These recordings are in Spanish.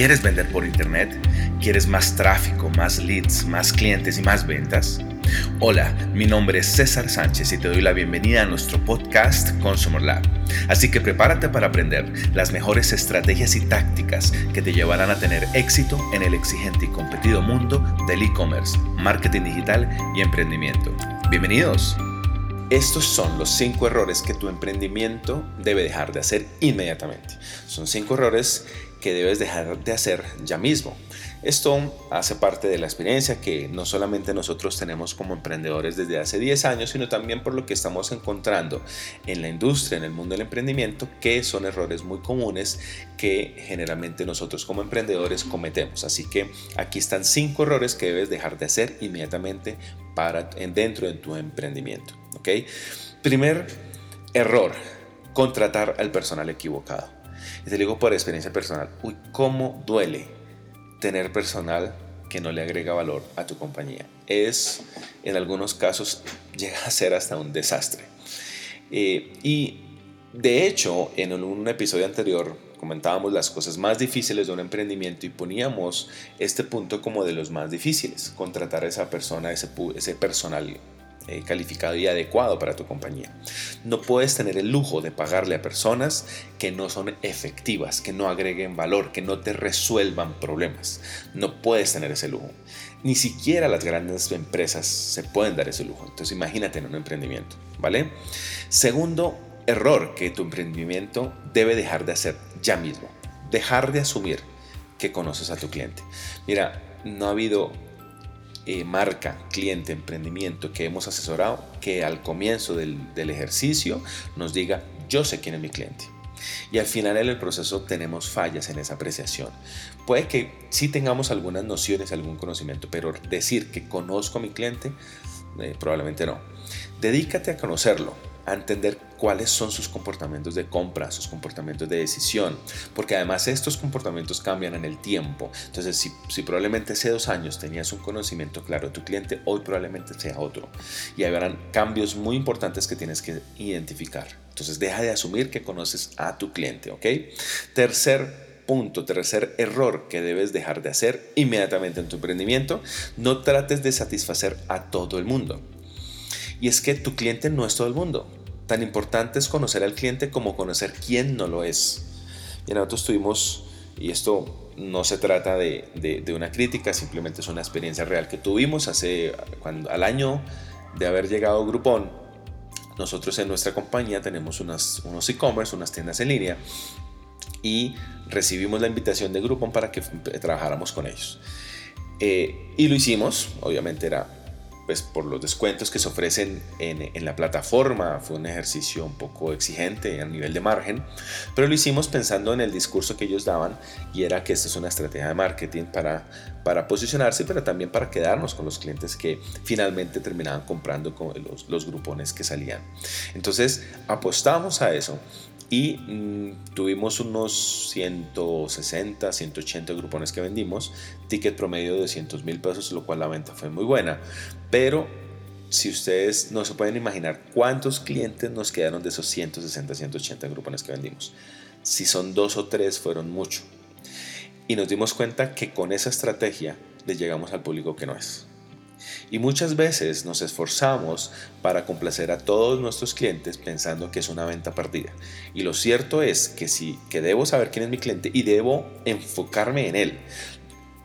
¿Quieres vender por internet? ¿Quieres más tráfico, más leads, más clientes y más ventas? Hola, mi nombre es César Sánchez y te doy la bienvenida a nuestro podcast Consumer Lab. Así que prepárate para aprender las mejores estrategias y tácticas que te llevarán a tener éxito en el exigente y competido mundo del e-commerce, marketing digital y emprendimiento. Bienvenidos. Estos son los cinco errores que tu emprendimiento debe dejar de hacer inmediatamente. Son cinco errores que debes dejar de hacer ya mismo. Esto hace parte de la experiencia que no solamente nosotros tenemos como emprendedores desde hace 10 años, sino también por lo que estamos encontrando en la industria, en el mundo del emprendimiento, que son errores muy comunes que generalmente nosotros como emprendedores cometemos. Así que aquí están cinco errores que debes dejar de hacer inmediatamente para, dentro de tu emprendimiento. ¿ok? Primer error, contratar al personal equivocado. Y te digo por experiencia personal, uy, cómo duele tener personal que no le agrega valor a tu compañía. Es, en algunos casos, llega a ser hasta un desastre. Eh, y de hecho, en un episodio anterior comentábamos las cosas más difíciles de un emprendimiento y poníamos este punto como de los más difíciles, contratar a esa persona, ese, ese personal eh, calificado y adecuado para tu compañía. No puedes tener el lujo de pagarle a personas que no son efectivas, que no agreguen valor, que no te resuelvan problemas. No puedes tener ese lujo. Ni siquiera las grandes empresas se pueden dar ese lujo. Entonces imagínate en un emprendimiento, ¿vale? Segundo error que tu emprendimiento debe dejar de hacer ya mismo. Dejar de asumir que conoces a tu cliente. Mira, no ha habido eh, marca, cliente, emprendimiento que hemos asesorado, que al comienzo del, ejercicio nos diga, yo sé quién es mi cliente. Y al final en el proceso tenemos fallas en esa apreciación. Puede que sí tengamos algunas nociones, algún conocimiento, pero decir que conozco a mi cliente, eh, probablemente no. Dedícate a conocerlo, a entender cuáles son sus comportamientos de compra, sus comportamientos de decisión, porque además estos comportamientos cambian en el tiempo. Entonces, si, si probablemente hace dos años tenías un conocimiento claro de tu cliente, hoy probablemente sea otro. Y habrán cambios muy importantes que tienes que identificar. Entonces, deja de asumir que conoces a tu cliente, ¿ok? Tercer tercer error que debes dejar de hacer inmediatamente en tu emprendimiento, no trates de satisfacer a todo el mundo. Y es que tu cliente no es todo el mundo. Tan importante es conocer al cliente como conocer quién no lo es. Y nosotros tuvimos, y esto no se trata de, una crítica, simplemente es una experiencia real que tuvimos hace, cuando, al año de haber llegado Groupon, nosotros en nuestra compañía tenemos unos e-commerce, unas tiendas en línea, y recibimos la invitación de Groupon para que trabajáramos con ellos. Eh, y lo hicimos, obviamente era pues por los descuentos que se ofrecen en, la plataforma. Fue un ejercicio un poco exigente a nivel de margen, pero lo hicimos pensando en el discurso que ellos daban y era que esta es una estrategia de marketing para, para posicionarse, pero también para quedarnos con los clientes que finalmente terminaban comprando con los, los grupones que salían. Entonces apostamos a eso y mm, tuvimos unos 160, 180 grupones que vendimos, ticket promedio de 200 mil pesos, lo cual la venta fue muy buena. Pero si ustedes no se pueden imaginar cuántos clientes nos quedaron de esos 160, 180 grupones que vendimos. Si son dos o tres, fueron mucho. Y nos dimos cuenta que con esa estrategia le llegamos al público que no es. Y muchas veces nos esforzamos para complacer a todos nuestros clientes pensando que es una venta perdida. Y lo cierto es que sí, que debo saber quién es mi cliente y debo enfocarme en él.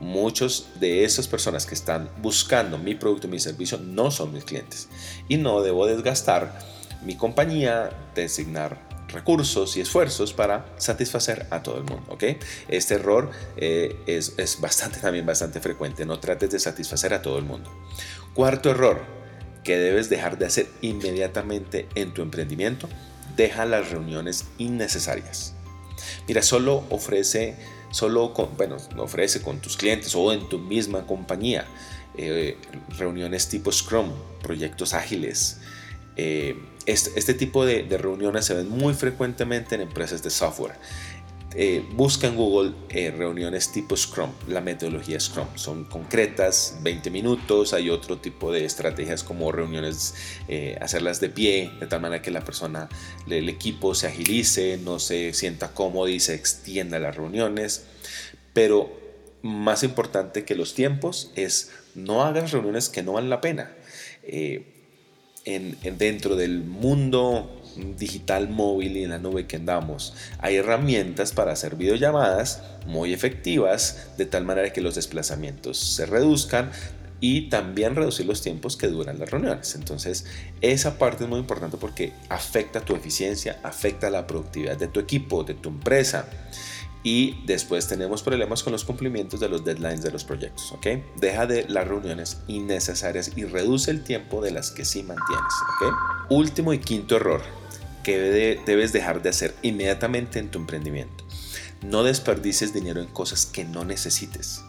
Muchos de esas personas que están buscando mi producto, mi servicio, no son mis clientes. Y no debo desgastar mi compañía, designar recursos y esfuerzos para satisfacer a todo el mundo. ¿ok? Este error eh, es, es bastante, también bastante frecuente. No trates de satisfacer a todo el mundo. Cuarto error que debes dejar de hacer inmediatamente en tu emprendimiento. Deja las reuniones innecesarias. Mira, solo ofrece, solo con, bueno, ofrece con tus clientes o en tu misma compañía eh, reuniones tipo Scrum, proyectos ágiles, eh, este, tipo de, reuniones se ven muy frecuentemente en empresas de software. Eh, busca en Google eh, reuniones tipo Scrum, la metodología Scrum. Son concretas, 20 minutos. Hay otro tipo de estrategias como reuniones, hacerlas de pie, de tal manera que la persona, el equipo se agilice, no se sienta cómodo y se extienda las reuniones. Pero más importante que los tiempos es no hagas reuniones que no valen la pena. Eh, en, dentro del mundo digital móvil y en la nube que andamos, hay herramientas para hacer videollamadas muy efectivas de tal manera que los desplazamientos se reduzcan y también reducir los tiempos que duran las reuniones. Entonces, esa parte es muy importante porque afecta tu eficiencia, afecta la productividad de tu equipo, de tu empresa. Y después tenemos problemas con los cumplimientos de los deadlines de los proyectos, ¿ok? Deja de las reuniones innecesarias y reduce el tiempo de las que sí mantienes, ¿ok? Último y quinto error que debes dejar de hacer inmediatamente en tu emprendimiento. No desperdices dinero en cosas que no necesites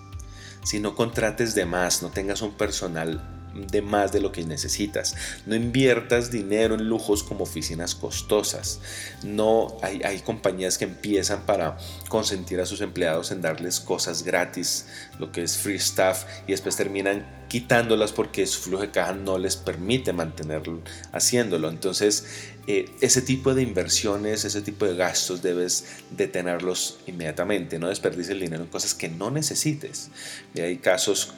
si no contrates de más, no tengas un personal de más de lo que necesitas. No inviertas dinero en lujos como oficinas costosas. No hay, hay, compañías que empiezan para consentir a sus empleados en darles cosas gratis, lo que es free stuff, y después terminan quitándolas porque su flujo de caja no les permite mantenerlo haciéndolo. Entonces, eh, ese tipo de inversiones, ese tipo de gastos debes detenerlos inmediatamente. No desperdices dinero en cosas que no necesites. Hay casos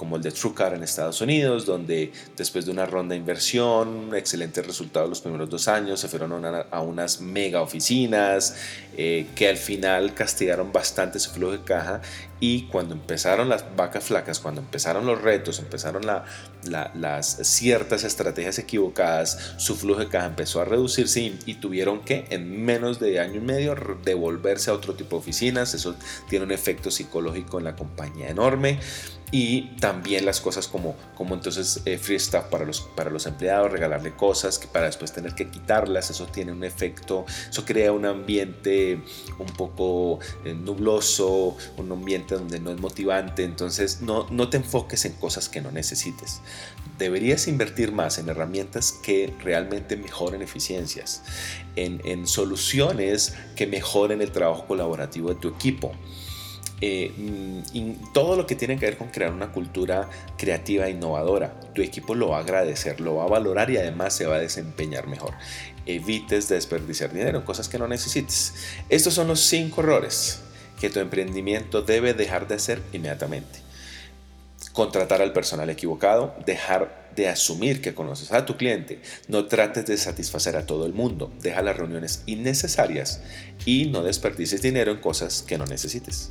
como el de TrueCar en Estados Unidos, donde después de una ronda de inversión, excelentes resultados los primeros dos años, se fueron a, unas mega oficinas eh, que al final castigaron bastante su flujo de caja y cuando empezaron las vacas flacas, cuando empezaron los retos, empezaron las ciertas estrategias equivocadas, su flujo de caja empezó a reducirse y, y, tuvieron que en menos de año y medio devolverse a otro tipo de oficinas. Eso tiene un efecto psicológico en la compañía enorme y también las cosas como, como entonces eh, free stuff para los, para los empleados, regalarle cosas que para después tener que quitarlas, eso tiene un efecto, eso crea un ambiente un poco eh, nubloso, un ambiente donde no es motivante, entonces no, no te enfoques en cosas que no necesites. Deberías invertir más en herramientas que realmente mejoren eficiencias, en, en soluciones que mejoren el trabajo colaborativo de tu equipo. Eh, mm, todo lo que tiene que ver con crear una cultura creativa e innovadora. Tu equipo lo va a agradecer, lo va a valorar y además se va a desempeñar mejor. Evites desperdiciar dinero en cosas que no necesites. Estos son los cinco errores que tu emprendimiento debe dejar de hacer inmediatamente. Contratar al personal equivocado, dejar de asumir que conoces a tu cliente, no trates de satisfacer a todo el mundo, deja las reuniones innecesarias y no desperdices dinero en cosas que no necesites.